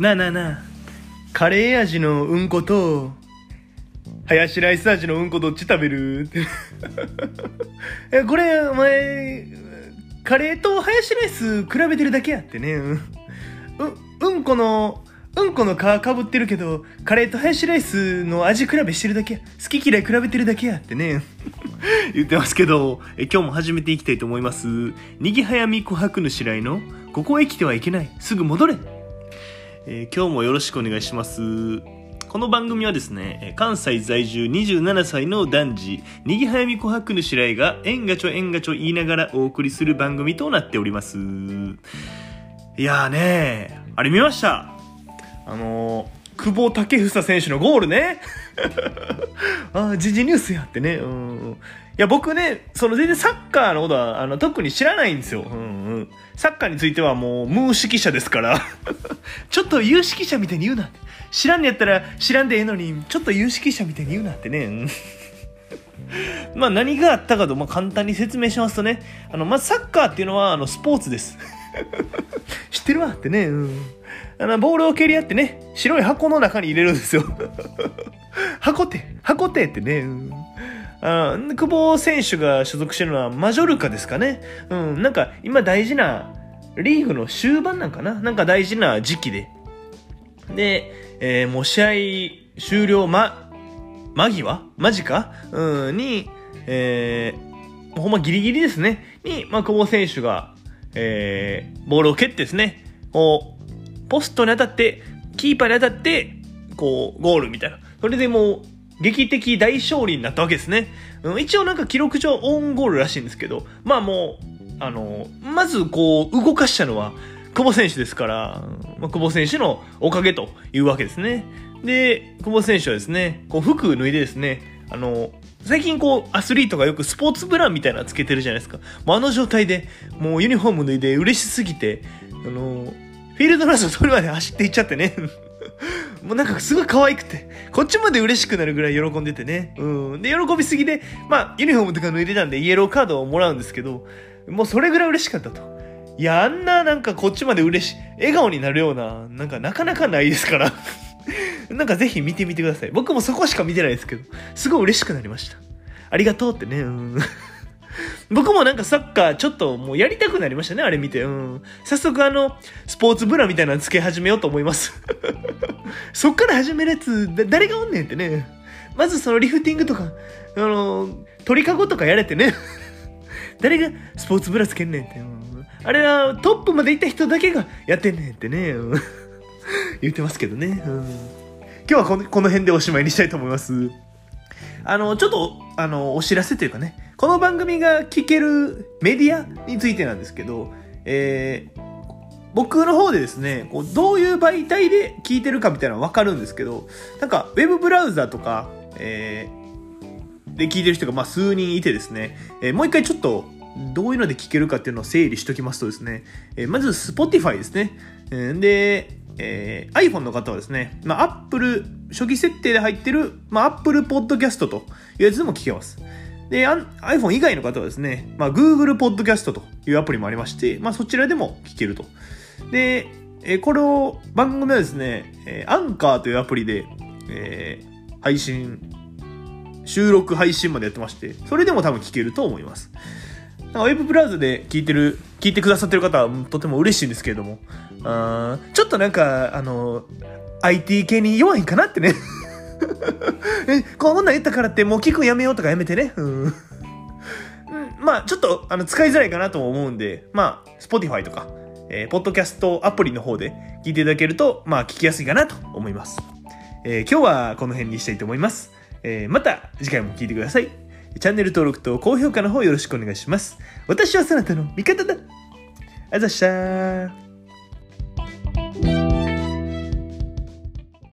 なあなあなあ、カレー味のうんこと、ハヤシライス味のうんこどっち食べる？って え、これ、お前、カレーとハヤシライス比べてるだけやってね。うん、うんこの、うんこの皮かぶってるけど、カレーとハヤシライスの味比べしてるだけ。好き嫌い比べてるだけやってね。言ってますけどえ、今日も始めていきたいと思います。にぎはやみ琥珀の白井の、ここへ来てはいけない。すぐ戻れ。えー、今日もよろしくお願いします。この番組はですね、関西在住27歳の男児、にぎはやみ琥珀の白井が、えんがちょえんがちょ言いながらお送りする番組となっております。いやーねあれ見ました？あのー、久保建英選手のゴールね。ああ、時事ニュースやってね。うん。いや、僕ね、その全然サッカーのことは、あの、特に知らないんですよ。うんうん。サッカーについてはもう、無識者ですから。ちょっと有識者みたいに言うな。知らんのやったら知らんでええのに、ちょっと有識者みたいに言うなってね。まあ何があったかと、まあ、簡単に説明しますとね、あの、まずサッカーっていうのは、あの、スポーツです。知ってるわってね。うんあの、ボールを蹴り合ってね、白い箱の中に入れるんですよ。箱手、箱手ってね、うん、あ久保選手が所属してるのはマジョルカですかね。うん、なんか今大事な、リーグの終盤なんかななんか大事な時期で。で、えー、もう試合終了ま、間際？間近？うん、に、えー、ほんまギリギリですね。に、まあ、久保選手が、えー、ボールを蹴ってですね、こう、ポストに当たって、キーパーに当たって、こう、ゴールみたいな。それでもう、劇的大勝利になったわけですね。うん、一応なんか記録上オンゴールらしいんですけど、まあもう、あの、まずこう、動かしたのは、久保選手ですから、まあ、久保選手のおかげというわけですね。で、久保選手はですね、こう服脱いでですね、あの、最近こう、アスリートがよくスポーツブランみたいなのつけてるじゃないですか。もうあの状態で、もうユニフォーム脱いで嬉しすぎて、あの、フィールドランスそれまで走っていっちゃってね。もうなんかすごい可愛くて、こっちまで嬉しくなるぐらい喜んでてね。うん。で、喜びすぎで、まあ、ユニフォームとか脱いでたんでイエローカードをもらうんですけど、もうそれぐらい嬉しかったと。いや、あんななんかこっちまで嬉しい、笑顔になるような、なんかなかなかないですから なんかぜひ見てみてください。僕もそこしか見てないですけど、すごい嬉しくなりました。ありがとうってね、うん。僕もなんかサッカーちょっともうやりたくなりましたね、あれ見て。うん。早速あの、スポーツブラみたいなのつけ始めようと思います。そっから始めるやつ、誰がおんねんってね。まずそのリフティングとか、あの、鳥かごとかやれてね。誰がスポーツブラつけんねんって。うん、あれはトップまで行った人だけがやってんねんってね。うん、言ってますけどね。うん、今日はこのこの辺でおしまいにしたいと思います。あの、ちょっと、あの、お知らせというかね、この番組が聞けるメディアについてなんですけど、えー、僕の方でですね、こうどういう媒体で聞いてるかみたいなのわかるんですけど、なんか、ウェブブラウザとか、えー、で聞いてる人がまあ数人いてですね、えー、もう一回ちょっと、どういうので聞けるかっていうのを整理しときますとですね、えー、まず Spotify ですね。えー、で、えー、iPhone の方はですね、まあ、Apple、初期設定で入ってる、まあ、Apple Podcast というやつでも聞けます。で、iPhone 以外の方はですね、まあ、Google Podcast というアプリもありまして、まあ、そちらでも聞けると。で、えー、これを、番組はですね、えー、アンカーというアプリで、えー、配信、収録配信までやってまして、それでも多分聞けると思います。ウェブブラウザで聞いてる、聞いてくださってる方はとても嬉しいんですけれども、あちょっとなんか、あの、IT 系に弱いんかなってね え、こんなん言ったからってもう聞くやめようとかやめてね。うん。まあ、ちょっと、あの、使いづらいかなと思うんで、まあ、Spotify とか、えー、ポッドキャストアプリの方で聞いていただけると、まあ、聞きやすいかなと思います。えー、今日はこの辺にしたいと思います。えー、また次回も聞いてください。チャンネル登録と高評価の方よろしくお願いします。私はそなたの味方だあざしたー。